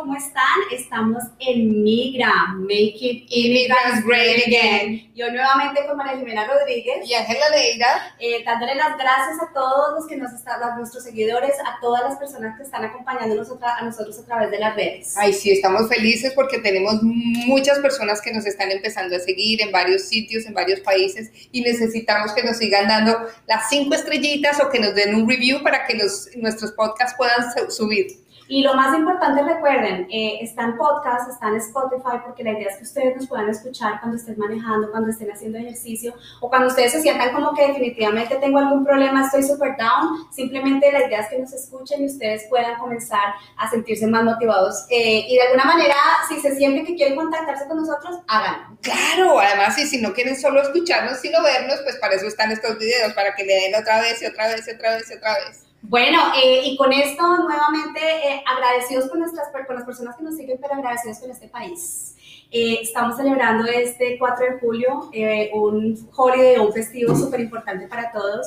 ¿cómo están? Estamos en Migra, Make It Immigrants Great Again. Yo nuevamente con María Jimena Rodríguez. Y Ángela Leira. Eh, dándole las gracias a todos los que nos están, a nuestros seguidores, a todas las personas que están acompañándonos a nosotros a través de las redes. Ay, sí, estamos felices porque tenemos muchas personas que nos están empezando a seguir en varios sitios, en varios países y necesitamos que nos sigan dando las cinco estrellitas o que nos den un review para que los, nuestros podcasts puedan subir. Y lo más importante, recuerden, eh, está en podcast, está en Spotify, porque la idea es que ustedes nos puedan escuchar cuando estén manejando, cuando estén haciendo ejercicio, o cuando ustedes se sientan como que definitivamente tengo algún problema, estoy super down. Simplemente la idea es que nos escuchen y ustedes puedan comenzar a sentirse más motivados. Eh, y de alguna manera, si se sienten que quieren contactarse con nosotros, háganlo. Claro, además, y si no quieren solo escucharnos, sino vernos, pues para eso están estos videos, para que le den otra vez y otra vez y otra vez y otra vez. Bueno, eh, y con esto nuevamente eh, agradecidos con, nuestras, con las personas que nos siguen, pero agradecidos con este país. Eh, estamos celebrando este 4 de julio un holiday, un festivo súper importante para todos.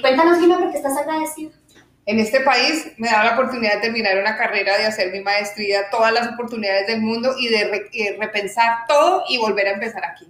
cuéntanos, Gina, ¿por qué estás agradecido? En este país me da la oportunidad de terminar una carrera, de hacer mi maestría, todas las oportunidades del mundo y de repensar todo y volver a empezar aquí.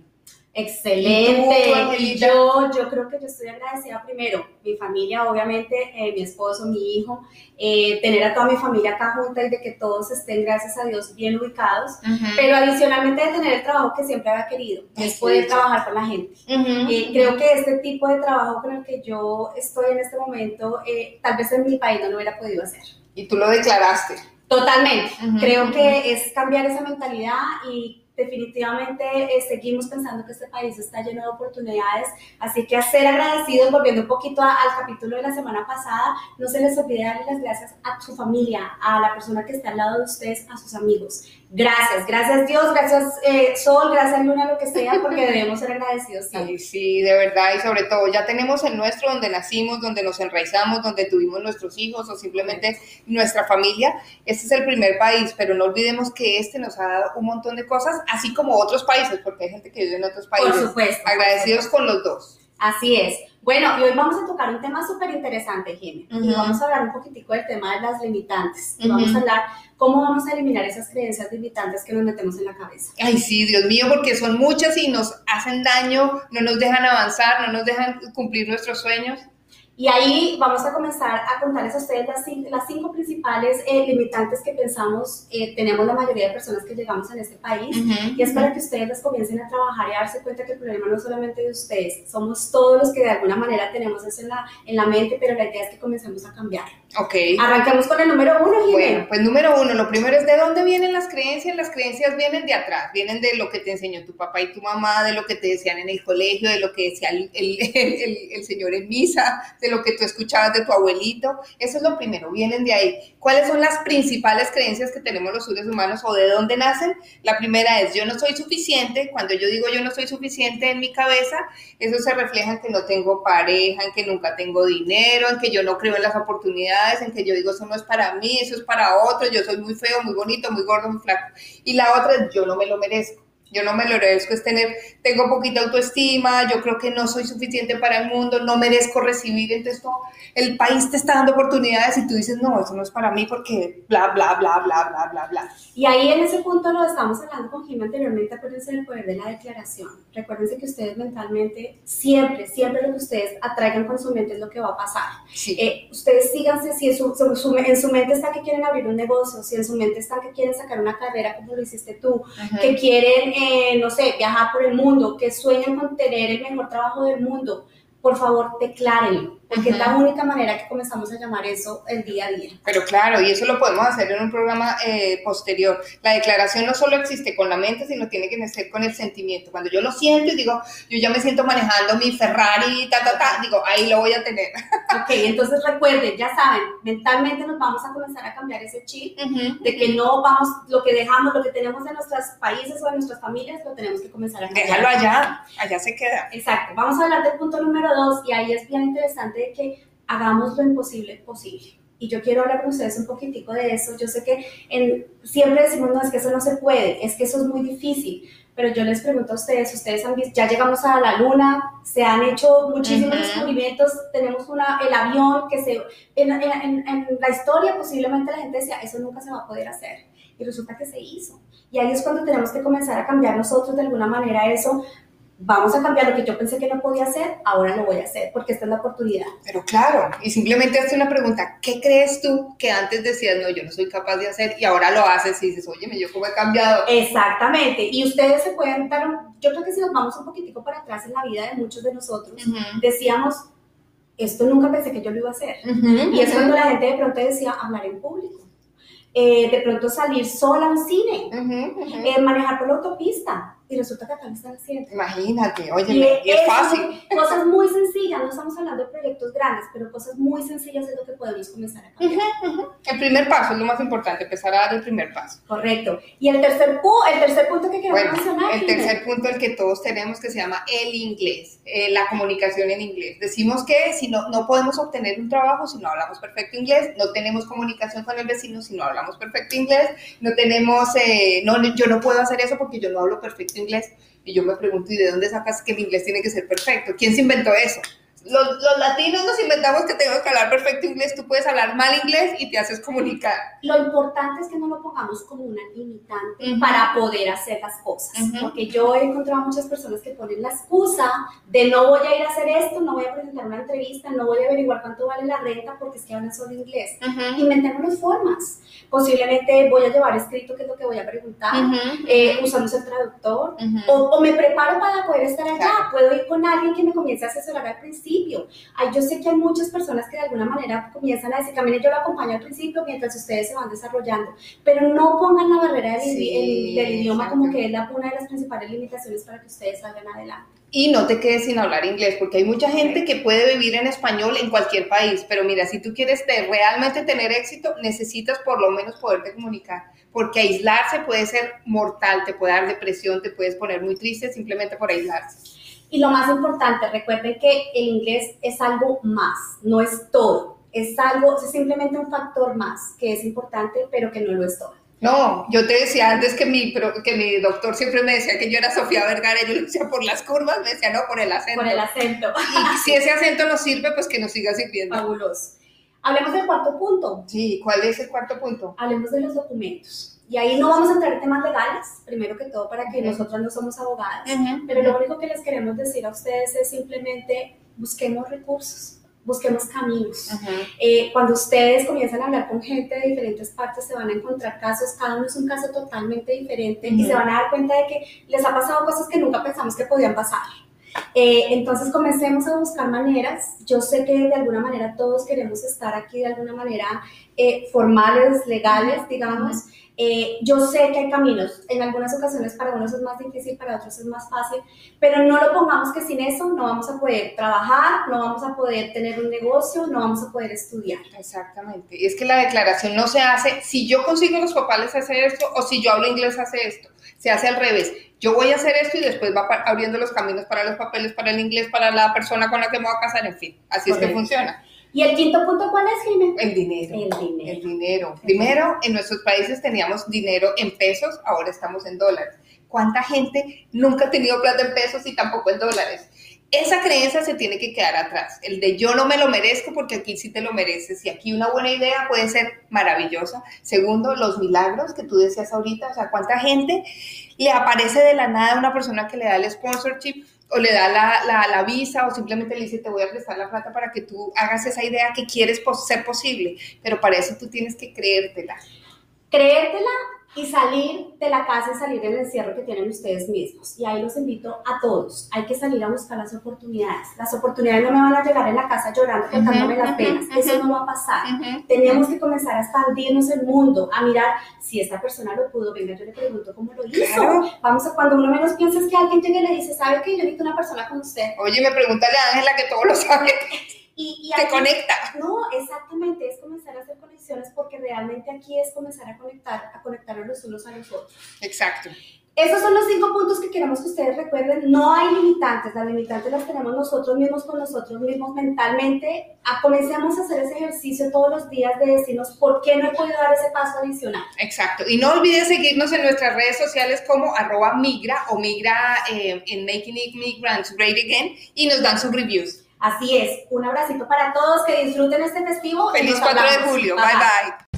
Excelente. Y, yo, yo creo que yo estoy agradecida primero, mi familia, obviamente, eh, mi esposo, mi hijo, eh, tener a toda mi familia acá junta y de que todos estén, gracias a Dios, bien ubicados, pero adicionalmente de tener el trabajo que siempre había querido, es poder trabajar con la gente. Eh, creo que este tipo de trabajo con el que yo estoy en este momento, tal vez en mi país no lo hubiera podido hacer. Y tú lo declaraste. Totalmente. Creo que es cambiar esa mentalidad y definitivamente eh, seguimos pensando que este país está lleno de oportunidades, así que a ser agradecidos, volviendo un poquito al capítulo de la semana pasada, no se les olvide darle las gracias a su familia, a la persona que está al lado de ustedes, a sus amigos. Gracias, gracias Dios, gracias eh, Sol, gracias Luna, lo que sea, porque debemos ser agradecidos. Sí, sí, de verdad, y sobre todo ya tenemos el nuestro donde nacimos, donde nos enraizamos, donde tuvimos nuestros hijos o simplemente nuestra familia. Este es el primer país, pero no olvidemos que este nos ha dado un montón de cosas, así como otros países, porque hay gente que vive en otros países. Por supuesto. Agradecidos con los dos. Así es. Bueno, y hoy vamos a tocar un tema súper interesante, Jimmy. Y vamos a hablar un poquitico del tema de las limitantes. Y vamos a hablar cómo vamos a eliminar esas creencias limitantes que nos metemos en la cabeza. Ay, sí, Dios mío, porque son muchas y nos hacen daño, no nos dejan avanzar, no nos dejan cumplir nuestros sueños. Y ahí vamos a comenzar a contarles a ustedes las, las cinco principales eh, limitantes que pensamos eh, tenemos la mayoría de personas que llegamos en este país. y es para que ustedes las comiencen a trabajar y a darse cuenta que el problema no es solamente de ustedes, somos todos los que de alguna manera tenemos eso en la, en la mente, pero la idea es que comencemos a cambiar. Ok. Arrancamos con el número uno, Jimena. Bueno, pues número uno, lo primero es de dónde vienen las creencias. Las creencias vienen de atrás, vienen de lo que te enseñó tu papá y tu mamá, de lo que te decían en el colegio, de lo que decía el, el, el, el señor en misa, de lo que tú escuchabas de tu abuelito. Eso es lo primero, vienen de ahí. ¿Cuáles son las principales creencias que tenemos los seres humanos o de dónde nacen? La primera es yo no soy suficiente. Cuando yo digo yo no soy suficiente en mi cabeza, eso se refleja en que no tengo pareja, en que nunca tengo dinero, en que yo no creo en las oportunidades en que yo digo, eso no es para mí, eso es para otro, yo soy muy feo, muy bonito, muy gordo, muy flaco. Y la otra es, yo no me lo merezco. Yo no me lo merezco es tener, tengo poquita autoestima, yo creo que no soy suficiente para el mundo, no merezco recibir, entonces todo, el país te está dando oportunidades y tú dices, no, eso no es para mí porque bla, bla, bla, bla, bla, bla, bla. Y ahí en ese punto lo estamos hablando con Jim anteriormente, acuérdense del poder de la declaración. Recuérdense que ustedes mentalmente, siempre, siempre lo que ustedes atraigan con su mente es lo que va a pasar. Eh, ustedes síganse, si en su, en su, mente está que quieren abrir un negocio, si en su mente está que quieren sacar una carrera como lo hiciste tú, que quieren eh, no sé, viajar por el mundo, que sueñan con tener el mejor trabajo del mundo, por favor, declárenlo porque es la única manera que comenzamos a llamar eso el día a día. Pero claro, y eso lo podemos hacer en un programa eh, posterior. La declaración no solo existe con la mente, sino tiene que ser con el sentimiento. Cuando yo lo siento y digo, yo ya me siento manejando mi Ferrari, ta, ta, ta, digo, ahí lo voy a tener. Ok, entonces recuerden, ya saben, mentalmente nos vamos a comenzar a cambiar ese chip de que no vamos, lo que dejamos, lo que tenemos en nuestros países o en nuestras familias, lo tenemos que comenzar a cambiar. Déjalo allá, allá se queda. Exacto, vamos a hablar del punto número dos y ahí es bien interesante de que hagamos lo imposible posible. Y yo quiero hablar con ustedes un poquitico de eso. Yo sé que en, siempre decimos, no, es que eso no se puede, es que eso es muy difícil. Pero yo les pregunto a ustedes, ustedes han visto, ya llegamos a la luna, se han hecho muchísimos descubrimientos, tenemos una, el avión que se, en, en, en, la historia posiblemente la gente decía, eso nunca se va a poder hacer. y resulta que se hizo. Y ahí es cuando tenemos que comenzar a cambiar nosotros de alguna manera eso vamos a cambiar lo que yo pensé que no podía hacer, ahora lo voy a hacer, porque esta es la oportunidad. Pero claro, y simplemente hace una pregunta, ¿qué crees tú que antes decías, no, yo no soy capaz de hacer, y ahora lo haces y dices, oye, yo cómo he cambiado? Exactamente, y ustedes se pueden dar, yo creo que si nos vamos un poquitico para atrás en la vida de muchos de nosotros, decíamos, esto nunca pensé que yo lo iba a hacer. y es cuando la gente de pronto decía, hablar en público. Eh, de pronto salir sola a un cine, eh, manejar por la autopista, y resulta que acá lo están haciendo. Imagínate, oye, y, es fácil. Cosas muy sencillas, no estamos hablando de proyectos grandes, pero cosas muy sencillas es lo que podemos comenzar a cambiar. El primer paso es lo más importante, empezar a dar el primer paso. Correcto. Y el tercer, el tercer punto que quiero mencionar. El tercer punto, el que todos tenemos, que se llama el inglés, eh, la comunicación en inglés. Decimos que si no, no podemos obtener un trabajo si no hablamos perfecto inglés, no tenemos comunicación con el vecino si no hablamos perfecto inglés, no tenemos, eh, no, yo no puedo hacer eso porque yo no hablo perfecto inglés. Y yo me pregunto, ¿y de dónde sacas que el inglés tiene que ser perfecto? ¿Quién se inventó eso? Los, los, latinos nos inventamos que tengo que hablar perfecto inglés, tú puedes hablar mal inglés y te haces comunicar. Lo importante es que no lo pongamos como una limitante para poder hacer las cosas, porque yo he encontrado muchas personas que ponen la excusa de no voy a ir a hacer esto, no voy a presentar una entrevista, no voy a averiguar cuánto vale la renta porque es que hablan solo inglés. Inventémonos formas. Posiblemente voy a llevar escrito qué es lo que voy a preguntar, eh, usamos el traductor, o, me preparo para poder estar allá, puedo ir con alguien que me comience a asesorar al principio. Ay, yo sé que hay muchas personas que de alguna manera comienzan a decir, camine, yo lo acompaño al principio mientras ustedes se van desarrollando, pero no pongan la barrera del, idioma como que es la, una de las principales limitaciones para que ustedes salgan adelante. Y no te quedes sin hablar inglés, porque hay mucha gente que puede vivir en español en cualquier país, pero mira, si tú quieres realmente tener éxito, necesitas por lo menos poderte comunicar, porque aislarse puede ser mortal, te puede dar depresión, te puedes poner muy triste simplemente por aislarse. Y lo más importante, recuerden que el inglés es algo más, no es todo, es algo, es simplemente un factor más que es importante, pero que no lo es todo. No, yo te decía antes que mi, que mi doctor siempre me decía que yo era Sofía Vergara, y yo lo decía por las curvas, me decía no, por el acento. Por el acento. Y si ese acento nos sirve, pues que nos siga sirviendo. Fabuloso. Hablemos del cuarto punto. Sí, ¿cuál es el cuarto punto? Hablemos de los documentos. Y ahí no vamos a entrar en temas legales, primero que todo, para que nosotros no somos abogadas, pero lo único que les queremos decir a ustedes es simplemente busquemos recursos busquemos caminos. Eh, cuando ustedes comienzan a hablar con gente de diferentes partes, se van a encontrar casos, cada uno es un caso totalmente diferente y se van a dar cuenta de que les ha pasado cosas que nunca pensamos que podían pasar. Eh, entonces comencemos a buscar maneras. Yo sé que de alguna manera todos queremos estar aquí de alguna manera eh, formales, legales, digamos. Eh, yo sé que hay caminos, en algunas ocasiones para unos es más difícil, para otros es más fácil, pero no lo pongamos que sin eso no vamos a poder trabajar, no vamos a poder tener un negocio, no vamos a poder estudiar. Exactamente, y es que la declaración no se hace si yo consigo los papales hacer esto o si yo hablo inglés hace esto, se hace al revés. Yo voy a hacer esto y después va abriendo los caminos para los papeles, para el inglés, para la persona con la que me voy a casar, en fin, así es que funciona. ¿Y el quinto punto cuál es, Jiménez? El dinero. El dinero. El dinero. Primero, en nuestros países teníamos dinero en pesos, ahora estamos en dólares. ¿Cuánta gente nunca ha tenido plata en pesos y tampoco en dólares? Esa creencia se tiene que quedar atrás. El de yo no me lo merezco porque aquí sí te lo mereces. Y aquí una buena idea puede ser maravillosa. Segundo, los milagros que tú decías ahorita. O sea, ¿cuánta gente le aparece de la nada a una persona que le da el sponsorship? o le da la, la, visa o simplemente le dice te voy a prestar la plata para que tú hagas esa idea que quieres ser posible, pero para eso tú tienes que creértela. Creértela y salir de la casa y salir del encierro que tienen ustedes mismos. Y ahí los invito a todos. Hay que salir a buscar las oportunidades. Las oportunidades no me van a llegar en la casa llorando, contándome las penas. Eso no va a pasar. Tenemos que comenzar a expandirnos el mundo, a mirar si esta persona lo pudo. Venga, yo le pregunto cómo lo hizo. Vamos a cuando uno menos piensa es que alguien llegue y le dice, ¿sabe que yo necesito una persona como usted? Oye, me pregúntale a Ángela que todo lo sabe. Y, te conecta. No, exactamente, es comenzar a hacer conexiones porque realmente aquí es comenzar a conectar, a conectarnos los unos a los otros. Exacto. Esos son los cinco puntos que queremos que ustedes recuerden. No hay limitantes, las limitantes las tenemos nosotros mismos con nosotros mismos mentalmente. A, comencemos a hacer ese ejercicio todos los días de decirnos por qué no he podido dar ese paso adicional. Exacto. Y no olviden seguirnos en nuestras redes sociales como arroba migra o migra eh, en Making It Migrants Great Again y nos dan sus reviews. Así es, un abracito para todos, que disfruten este festivo. Feliz 4 de julio, bye bye.